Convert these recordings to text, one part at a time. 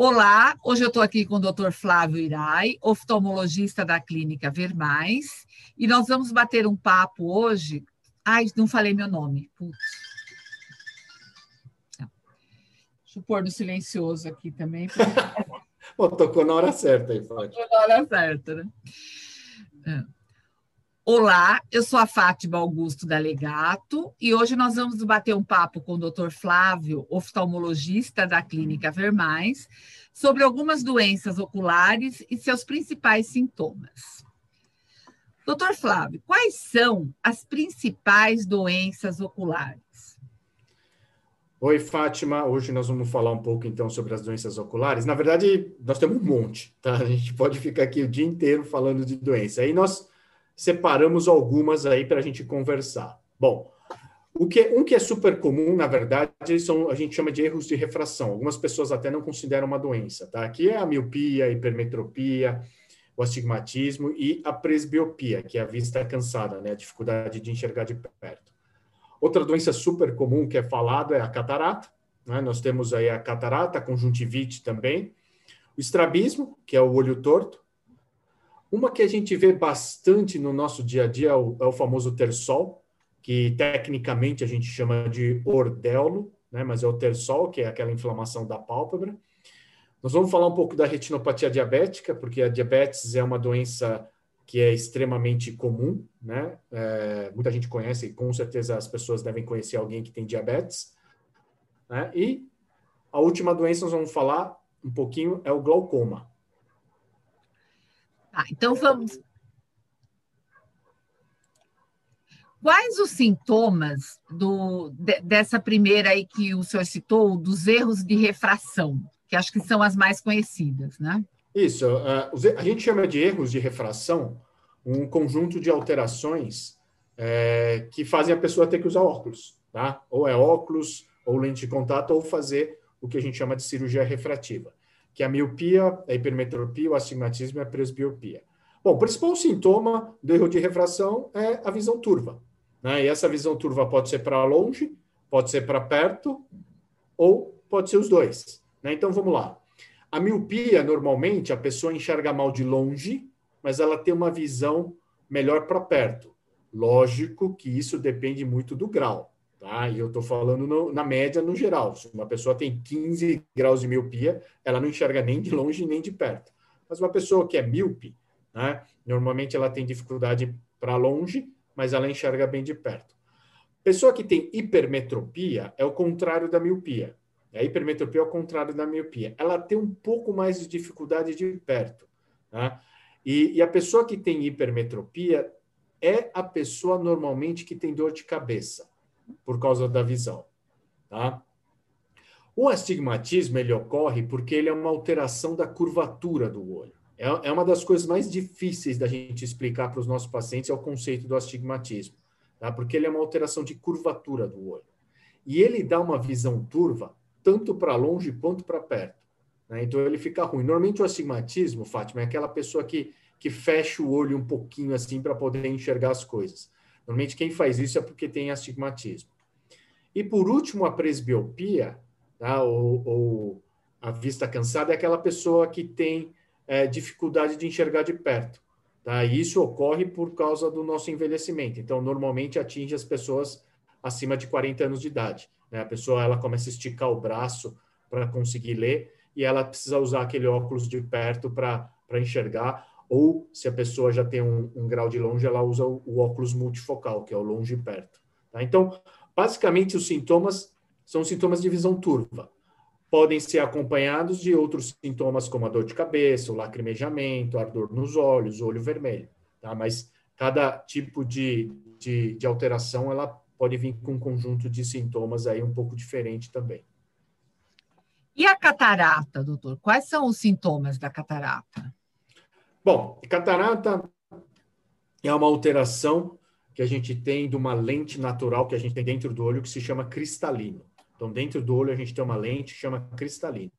Olá, hoje eu estou aqui com o Dr. Flávio Irai, oftalmologista da Clínica Vermais, e nós vamos bater um papo hoje. Ai, não falei meu nome. Putz. Deixa eu pôr no silencioso aqui também. Porque... tocou na hora certa aí, Fátima. Tocou na hora certa, né? É. Olá, eu sou a Fátima Augusto da Legato e hoje nós vamos bater um papo com o Dr. Flávio, oftalmologista da Clínica Vermais, sobre algumas doenças oculares e seus principais sintomas. Doutor Flávio, quais são as principais doenças oculares? Oi, Fátima. Hoje nós vamos falar um pouco então sobre as doenças oculares. Na verdade, nós temos um monte, tá? A gente pode ficar aqui o dia inteiro falando de doença. Aí nós separamos algumas aí para a gente conversar. Bom, o que, um que é super comum, na verdade, são, a gente chama de erros de refração. Algumas pessoas até não consideram uma doença, tá? Aqui é a miopia, a hipermetropia, o astigmatismo e a presbiopia, que é a vista cansada, né? A dificuldade de enxergar de perto. Outra doença super comum que é falado é a catarata, né? Nós temos aí a catarata, a conjuntivite também, o estrabismo, que é o olho torto, uma que a gente vê bastante no nosso dia a dia é o, é o famoso tersol, que tecnicamente a gente chama de ordelo, né? mas é o tersol, que é aquela inflamação da pálpebra. Nós vamos falar um pouco da retinopatia diabética, porque a diabetes é uma doença que é extremamente comum, né? É, muita gente conhece, e com certeza as pessoas devem conhecer alguém que tem diabetes. Né? E a última doença nós vamos falar um pouquinho é o glaucoma. Tá, então vamos. Quais os sintomas do, de, dessa primeira aí que o senhor citou, dos erros de refração, que acho que são as mais conhecidas, né? Isso. Uh, a gente chama de erros de refração um conjunto de alterações é, que fazem a pessoa ter que usar óculos, tá? Ou é óculos, ou lente de contato, ou fazer o que a gente chama de cirurgia refrativa que é a miopia, a hipermetropia, o astigmatismo e a presbiopia. Bom, o principal sintoma do erro de refração é a visão turva. Né? E essa visão turva pode ser para longe, pode ser para perto, ou pode ser os dois. Né? Então vamos lá. A miopia, normalmente, a pessoa enxerga mal de longe, mas ela tem uma visão melhor para perto. Lógico que isso depende muito do grau. Tá? E eu estou falando no, na média no geral. Se uma pessoa tem 15 graus de miopia, ela não enxerga nem de longe nem de perto. Mas uma pessoa que é míope, né, normalmente ela tem dificuldade para longe, mas ela enxerga bem de perto. Pessoa que tem hipermetropia é o contrário da miopia. A hipermetropia é o contrário da miopia. Ela tem um pouco mais de dificuldade de perto. Né? E, e a pessoa que tem hipermetropia é a pessoa normalmente que tem dor de cabeça por causa da visão, tá? O astigmatismo ele ocorre porque ele é uma alteração da curvatura do olho. É, é uma das coisas mais difíceis da gente explicar para os nossos pacientes é o conceito do astigmatismo, tá? Porque ele é uma alteração de curvatura do olho e ele dá uma visão turva tanto para longe quanto para perto. Né? Então ele fica ruim. Normalmente o astigmatismo, Fátima, é aquela pessoa que que fecha o olho um pouquinho assim para poder enxergar as coisas. Normalmente quem faz isso é porque tem astigmatismo. E por último, a presbiopia, tá? ou, ou a vista cansada, é aquela pessoa que tem é, dificuldade de enxergar de perto. Tá? E isso ocorre por causa do nosso envelhecimento. Então, normalmente atinge as pessoas acima de 40 anos de idade. Né? A pessoa ela começa a esticar o braço para conseguir ler e ela precisa usar aquele óculos de perto para enxergar ou se a pessoa já tem um, um grau de longe, ela usa o, o, óculos multifocal, que é o longe e perto. Tá? Então, basicamente, os sintomas são sintomas de visão turva. Podem ser acompanhados de outros sintomas, como a dor de cabeça, o lacrimejamento, ardor nos olhos, olho vermelho. Tá? Mas cada tipo de, de, de alteração, ela pode vir com um conjunto de sintomas aí um pouco diferente também. E a catarata, doutor? Quais são os sintomas da catarata? Bom, catarata é uma alteração que a gente tem de uma lente natural que a gente tem dentro do olho que se chama cristalino. Então, dentro do olho a gente tem uma lente que chama cristalino.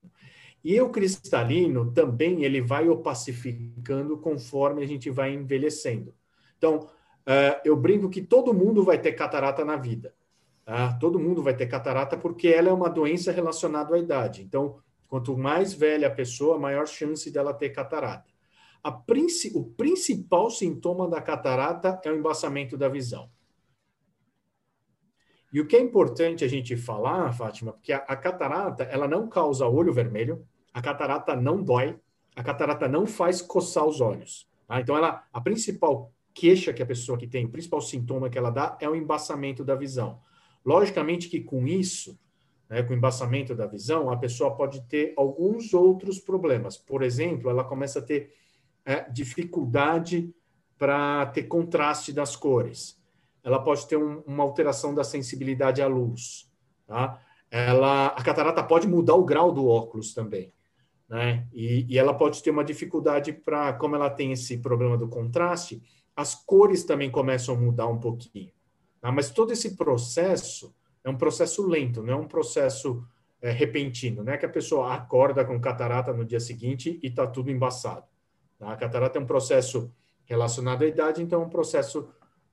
E o cristalino também ele vai opacificando conforme a gente vai envelhecendo. Então, uh, eu brinco que todo mundo vai ter catarata na vida. Tá? Todo mundo vai ter catarata porque ela é uma doença relacionada à idade. Então, Quanto mais velha a pessoa, maior chance dela ter catarata. Princi o principal sintoma da catarata é o embaçamento da visão. E o que é importante a gente falar, Fátima, porque a, a catarata ela não causa olho vermelho, a catarata não dói, a catarata não faz coçar os olhos. Tá? Então, ela, a principal queixa que a pessoa que tem, o principal sintoma que ela dá é o embaçamento da visão. Logicamente que com isso, né, com o embaçamento da visão, a pessoa pode ter alguns outros problemas. Por exemplo, ela começa a ter é, dificuldade para ter contraste das cores ela pode ter um, uma alteração da sensibilidade à luz. Tá? Ela, a catarata pode mudar o grau do óculos também. Né? E, e ela pode ter uma dificuldade para, como ela tem esse problema do contraste, as cores também começam a mudar um pouquinho. Tá? Mas todo esse processo é um processo lento, não é um processo é, repentino. Não é que a pessoa acorda com catarata no dia seguinte e está tudo embaçado. Tá? A catarata é um processo relacionado à idade, então é um processo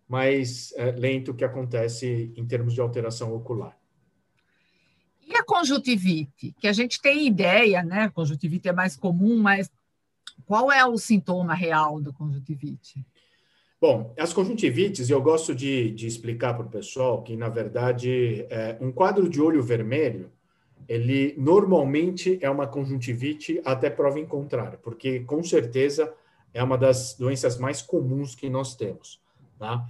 mais é, lento que acontece em termos de alteração ocular. E a conjuntivite? Que a gente tem ideia, né? Conjuntivite é mais comum, mas qual é o sintoma real da conjuntivite? Bom, as conjuntivites, eu gosto de, de explicar para o pessoal que, na verdade, é, um quadro de olho vermelho, ele normalmente é uma conjuntivite até prova em contrário, porque com certeza é uma das doenças mais comuns que nós temos. Tá?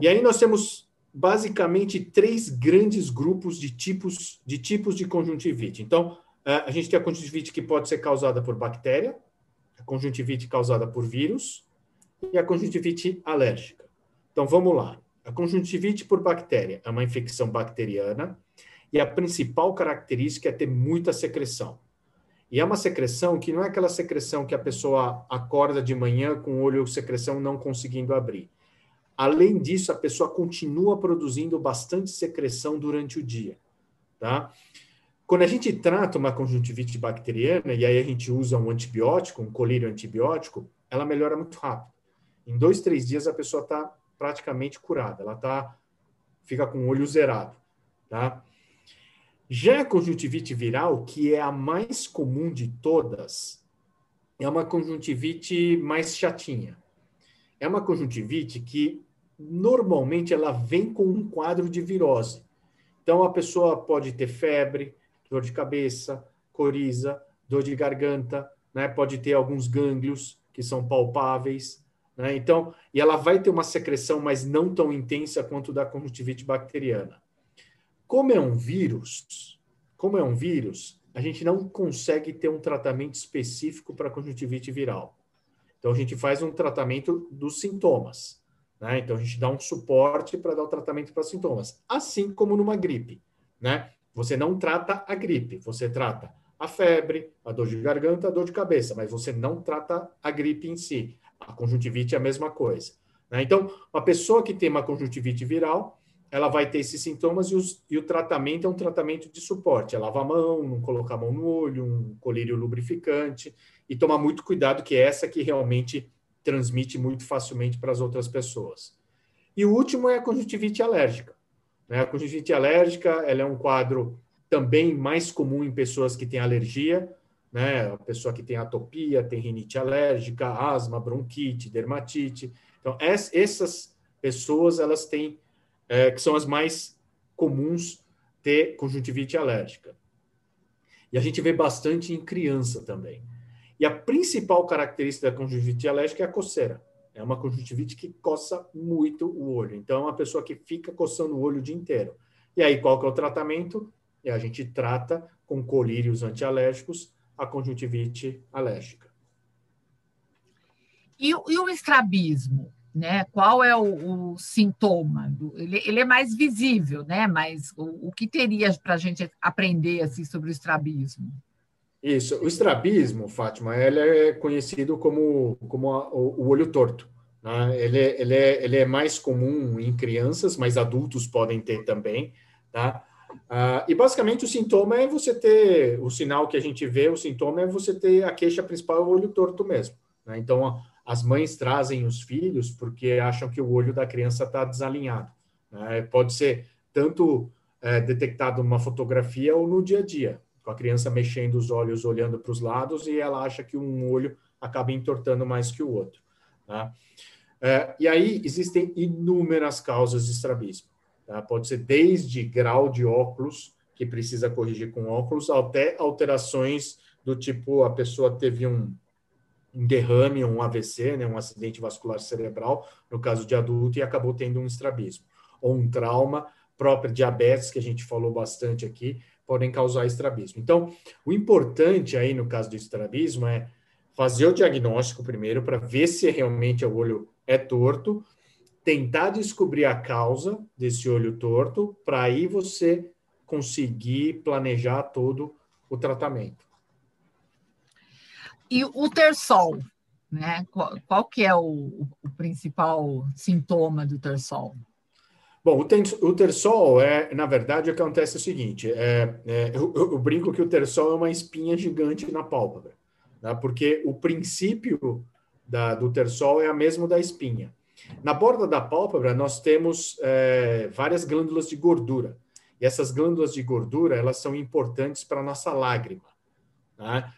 E aí nós temos basicamente três grandes grupos de tipos de tipos de conjuntivite. Então, é, a gente tem a conjuntivite que pode ser causada por bactéria, a conjuntivite causada por vírus e a conjuntivite alérgica. Então, vamos lá. A conjuntivite por bactéria é uma infecção bacteriana e a principal característica é ter muita secreção. E é uma secreção que não é aquela secreção que a pessoa acorda de manhã com o olho secreção não conseguindo abrir. Além disso, a pessoa continua produzindo bastante secreção durante o dia, tá? Quando a gente trata uma conjuntivite bacteriana, e aí a gente usa um antibiótico, um colírio antibiótico, ela melhora muito rápido. Em dois, três dias, a pessoa está praticamente curada, ela tá, fica com o olho zerado, tá? Já a conjuntivite viral, que é a mais comum de todas, é uma conjuntivite mais chatinha. É uma conjuntivite que normalmente ela vem com um quadro de virose. Então a pessoa pode ter febre, dor de cabeça, coriza, dor de garganta, né? Pode ter alguns gânglios que são palpáveis, né? Então, e ela vai ter uma secreção, mas não tão intensa quanto da conjuntivite bacteriana. Como é um vírus, como é um vírus, a gente não consegue ter um tratamento específico para conjuntivite viral. Então a gente faz um tratamento dos sintomas. Né? Então, a gente dá um suporte para dar o tratamento para sintomas. Assim como numa gripe. Né? Você não trata a gripe, você trata a febre, a dor de garganta, a dor de cabeça, mas você não trata a gripe em si. A conjuntivite é a mesma coisa. Né? Então, uma pessoa que tem uma conjuntivite viral, ela vai ter esses sintomas e, os, e, o tratamento é um tratamento de suporte. É lavar a mão, não colocar a mão no olho, um colírio lubrificante e tomar muito cuidado que é essa que realmente transmite muito facilmente para as outras pessoas. E o último é a conjuntivite alérgica. Né? A conjuntivite alérgica ela é um quadro também mais comum em pessoas que têm alergia, né? A pessoa que tem atopia, tem rinite alérgica, asma, bronquite, dermatite. Então, essas pessoas, elas têm, é, que são as mais comuns ter conjuntivite alérgica. E a gente vê bastante em criança também. E a principal característica da conjuntivite alérgica é a coceira. É uma conjuntivite que coça muito o olho. Então, é uma pessoa que fica coçando o olho o dia inteiro. E aí, qual que é o tratamento? E a gente trata com colírios antialérgicos a conjuntivite alérgica. E, e o estrabismo? Né? Qual é o, o sintoma? Ele, ele, é mais visível, né? Mas o, o que teria para a gente aprender assim, sobre o estrabismo? Isso. O estrabismo, Fátima, ele é conhecido como, como a, o, o, olho torto. Né? Ele, ele, é, ele é mais comum em crianças, mas adultos podem ter também. Tá? Ah, e basicamente o sintoma é você ter, o sinal que a gente vê, o sintoma é você ter a queixa principal, o olho torto mesmo. Né? Então, as mães trazem os filhos porque acham que o olho da criança está desalinhado. Né? Pode ser tanto é, detectado numa fotografia ou no dia a dia com a criança mexendo os olhos, olhando para os lados, e ela acha que um olho acaba entortando mais que o outro. Tá? É, e aí existem inúmeras causas de estrabismo. Tá? Pode ser desde grau de óculos, que precisa corrigir com óculos, até alterações do tipo a pessoa teve um, um derrame, um AVC, né, um acidente vascular cerebral, no caso de adulto, e acabou tendo um estrabismo. Ou um trauma, próprio diabetes, que a gente falou bastante aqui, podem causar estrabismo. Então, o importante aí no caso do estrabismo é fazer o diagnóstico primeiro para ver se realmente o olho é torto, tentar descobrir a causa desse olho torto, para aí você conseguir planejar todo o tratamento. E o tersol, né? Qual, qual que é o, o, principal sintoma do tersol? Bom, o, ten, o tersol é, na verdade, acontece o seguinte: é, é eu, eu, brinco que o tersol é uma espinha gigante na pálpebra, né? porque o princípio da, do tersol é a mesma da espinha. Na borda da pálpebra, nós temos é, várias glândulas de gordura. E essas glândulas de gordura, elas são importantes para a nossa lágrima. Né?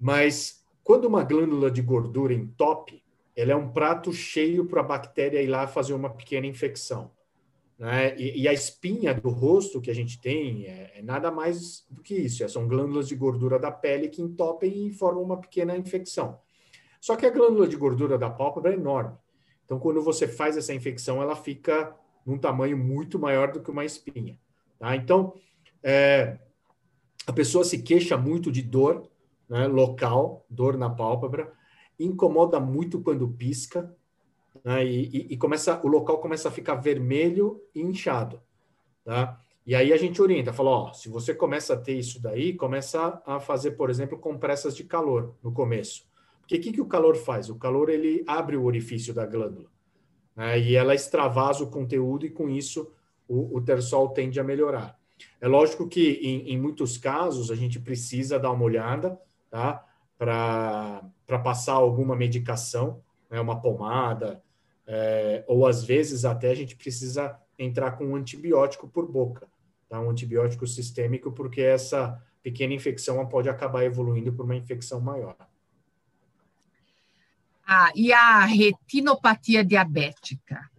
Mas quando uma glândula de gordura entope, ela é um prato cheio para a bactéria ir lá fazer uma pequena infecção. Né? E, e, a espinha do rosto que a gente tem é, é, nada mais do que isso. É, são glândulas de gordura da pele que entopem e formam uma pequena infecção. Só que a glândula de gordura da pálpebra é enorme. Então, quando você faz essa infecção, ela fica num tamanho muito maior do que uma espinha. Tá? Então, é, a pessoa se queixa muito de dor né, local, dor na pálpebra, incomoda muito quando pisca, né, e, e, começa, o local começa a ficar vermelho e inchado, tá? E aí a gente orienta, fala, ó, se você começa a ter isso daí, começa a fazer, por exemplo, compressas de calor no começo. Porque o que, que o calor faz? O calor, ele abre o orifício da glândula, né, e ela extravasa o conteúdo e com isso o, o tersol tende a melhorar. É lógico que em, em muitos casos a gente precisa dar uma olhada, tá? Para passar alguma medicação, né? uma pomada, é, ou às vezes até a gente precisa entrar com um antibiótico por boca, tá? um antibiótico sistêmico, porque essa pequena infecção pode acabar evoluindo para uma infecção maior. Ah, e a retinopatia diabética?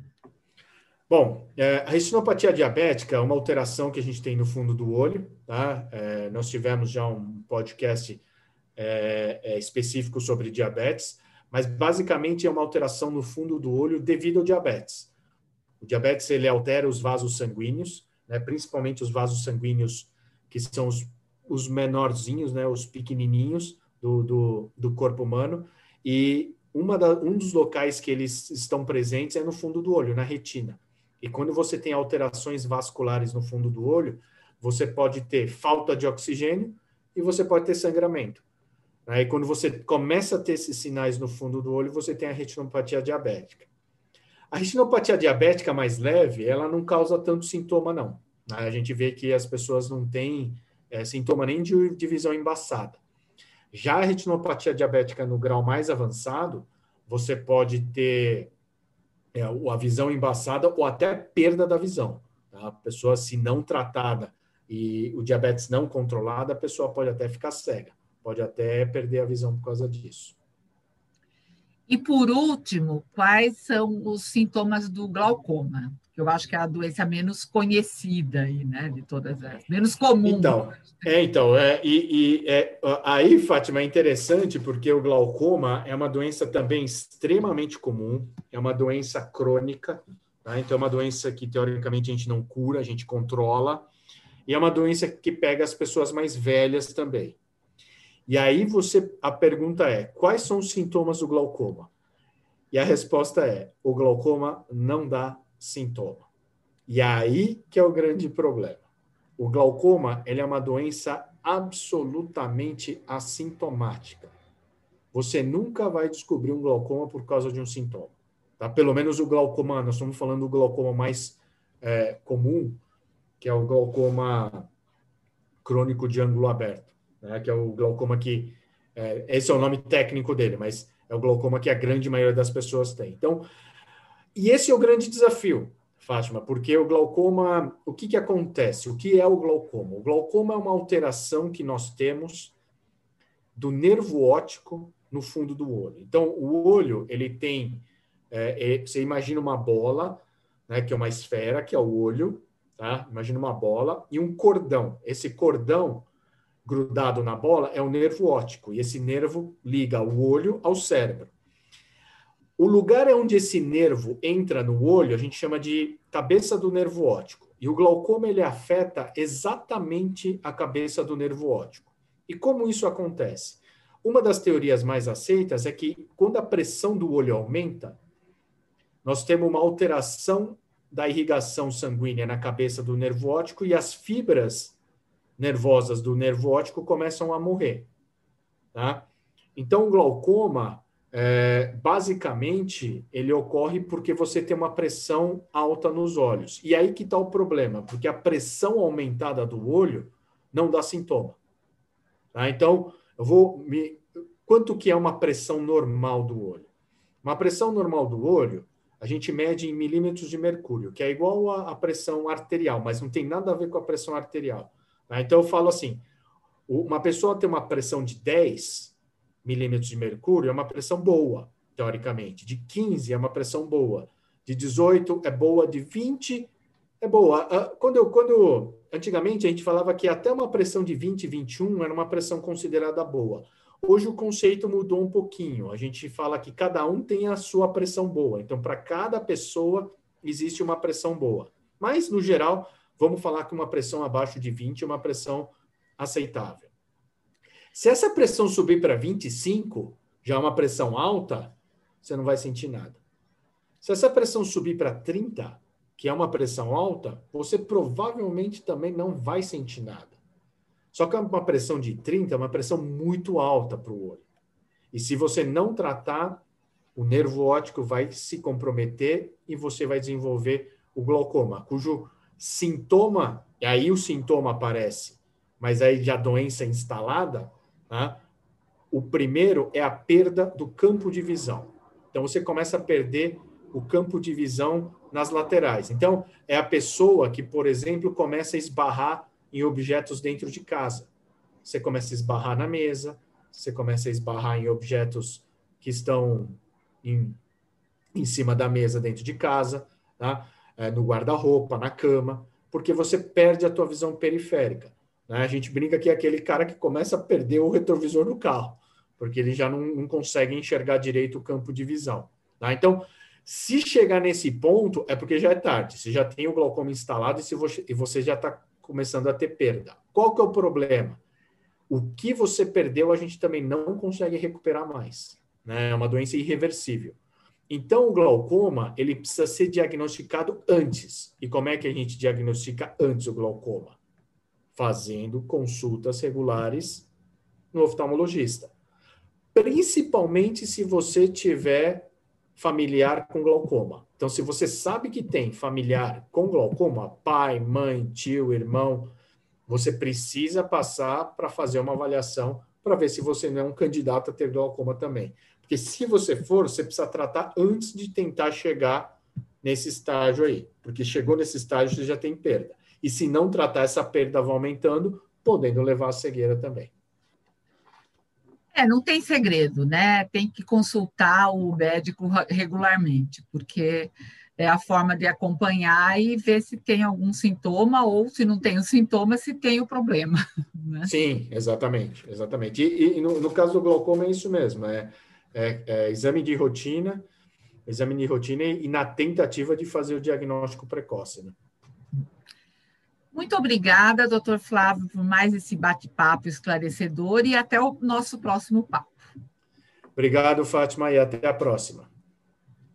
Bom, é, a retinopatia diabética é uma alteração que a gente tem no fundo do olho, tá? É, nós tivemos já um podcast é, é, específico sobre diabetes, mas basicamente é uma alteração no fundo do olho devido ao diabetes. O diabetes ele altera os vasos sanguíneos, né, principalmente os vasos sanguíneos que são os, os menorzinhos, né, os pequenininhos do, do, do corpo humano, e da, um dos locais que eles estão presentes é no fundo do olho, na retina. E quando você tem alterações vasculares no fundo do olho, você pode ter falta de oxigênio e você pode ter sangramento. Aí, quando você começa a ter esses sinais no fundo do olho, você tem a retinopatia diabética. A retinopatia diabética mais leve, ela não causa tanto sintoma, não. A gente vê que as pessoas não têm é, sintoma nem de divisão embaçada. Já a retinopatia diabética no grau mais avançado, você pode ter é, a visão embaçada ou até perda da visão. Tá? A pessoa, se não tratada e o diabetes não controlado, a pessoa pode até ficar cega pode até perder a visão por causa disso. E por último, quais são os sintomas do glaucoma? Que eu acho que é a doença menos conhecida aí, né, de todas as, menos comum. Então, é, então, é, e, e é, aí, Fátima, é interessante porque o glaucoma é uma doença também extremamente comum, é uma doença crônica, tá? então é uma doença que teoricamente a gente não cura, a gente controla, e é uma doença que pega as pessoas mais velhas também. E aí você a pergunta é: quais são os sintomas do glaucoma? E a resposta é: o glaucoma não dá sintoma. E aí que é o grande problema. O glaucoma, ele é uma doença absolutamente assintomática. Você nunca vai descobrir um glaucoma por causa de um sintoma. Tá? Pelo menos o glaucoma, nós estamos falando do glaucoma mais é, comum, que é o glaucoma crônico de ângulo aberto né, que é o glaucoma que. É, esse é o nome técnico dele, mas é o glaucoma que a grande maioria das pessoas tem. Então, e esse é o grande desafio: Fátima, porque o glaucoma, o que, que acontece? O que é o glaucoma? O glaucoma é uma alteração que nós temos do nervo óptico no fundo do olho. Então, o olho, ele tem, é, é, você imagina uma bola, né, que é uma esfera, que é o olho, tá? Imagina uma bola e um cordão. Esse cordão grudado na bola é o nervo óptico, e esse nervo liga o olho ao cérebro. O lugar onde esse nervo entra no olho, a gente chama de cabeça do nervo óptico. E o glaucoma ele afeta exatamente a cabeça do nervo óptico. E como isso acontece? Uma das teorias mais aceitas é que quando a pressão do olho aumenta, nós temos uma alteração da irrigação sanguínea na cabeça do nervo óptico e as fibras nervosas do nervo óptico começam a morrer. Tá? Então, o glaucoma é, basicamente, ele ocorre porque você tem uma pressão alta nos olhos. E aí que está o problema, porque a pressão aumentada do olho não dá sintoma. Tá? Então, eu vou me. Quanto que é uma pressão normal do olho? Uma pressão normal do olho, a gente mede em milímetros de mercúrio, que é igual à pressão arterial, mas não tem nada a ver com a pressão arterial. Tá? Então, eu falo assim: uma pessoa tem uma pressão de 10 milímetros de mercúrio é uma pressão boa, teoricamente. De 15 é uma pressão boa. De 18 é boa. De 20 é boa. Ah, quando eu, quando antigamente a gente falava que até uma pressão de 20, 21 era uma pressão considerada boa. Hoje o conceito mudou um pouquinho. A gente fala que cada um tem a sua pressão boa. Então, para cada pessoa existe uma pressão boa. Mas, no geral, vamos falar que uma pressão abaixo de 20 é uma pressão aceitável. Se essa pressão subir para 25, já é uma pressão alta, você não vai sentir nada. Se essa pressão subir para 30, que é uma pressão alta, você provavelmente também não vai sentir nada. Só que uma pressão de 30 é uma pressão muito alta para o olho. E se você não tratar, o nervo óptico vai se comprometer e você vai desenvolver o glaucoma, cujo sintoma, e aí o sintoma aparece, mas aí já a doença instalada, Tá? O primeiro é a perda do campo de visão. Então, você começa a perder o campo de visão nas laterais. Então, é a pessoa que, por exemplo, começa a esbarrar em objetos dentro de casa. Você começa a esbarrar na mesa, você começa a esbarrar em objetos que estão em, em cima da mesa dentro de casa, tá? É, no guarda-roupa, na cama, porque você perde a tua visão periférica. Né? A gente brinca que é aquele cara que começa a perder o retrovisor do carro, porque ele já não, não consegue enxergar direito o campo de visão. Tá? Então, se chegar nesse ponto, é porque já é tarde. Você já tem o glaucoma instalado e, se você, e você já está começando a ter perda. Qual que é o problema? O que você perdeu, a gente também não consegue recuperar mais. Né? É uma doença irreversível. Então, o glaucoma, ele precisa ser diagnosticado antes. E como é que a gente diagnostica antes o glaucoma? fazendo consultas regulares no oftalmologista. Principalmente se você tiver familiar com glaucoma. Então, se você sabe que tem familiar com glaucoma, pai, mãe, tio, irmão, você precisa passar para fazer uma avaliação para ver se você não é um candidato a ter glaucoma também. Porque se você for, você precisa tratar antes de tentar chegar nesse estágio aí. Porque chegou nesse estágio, você já tem perda e se não tratar essa perda vai aumentando, podendo levar à cegueira também. É, não tem segredo, né? Tem que consultar o médico regularmente, porque é a forma de acompanhar e ver se tem algum sintoma ou se não tem o sintoma, se tem o problema. Né? Sim, exatamente, exatamente. E, e no, no, caso do glaucoma é isso mesmo, é, é, é, exame de rotina, exame de rotina e, e na tentativa de fazer o diagnóstico precoce, né? Muito obrigada, doutor Flávio, por mais esse bate-papo esclarecedor e até o nosso próximo papo. Obrigado, Fátima, e até a próxima.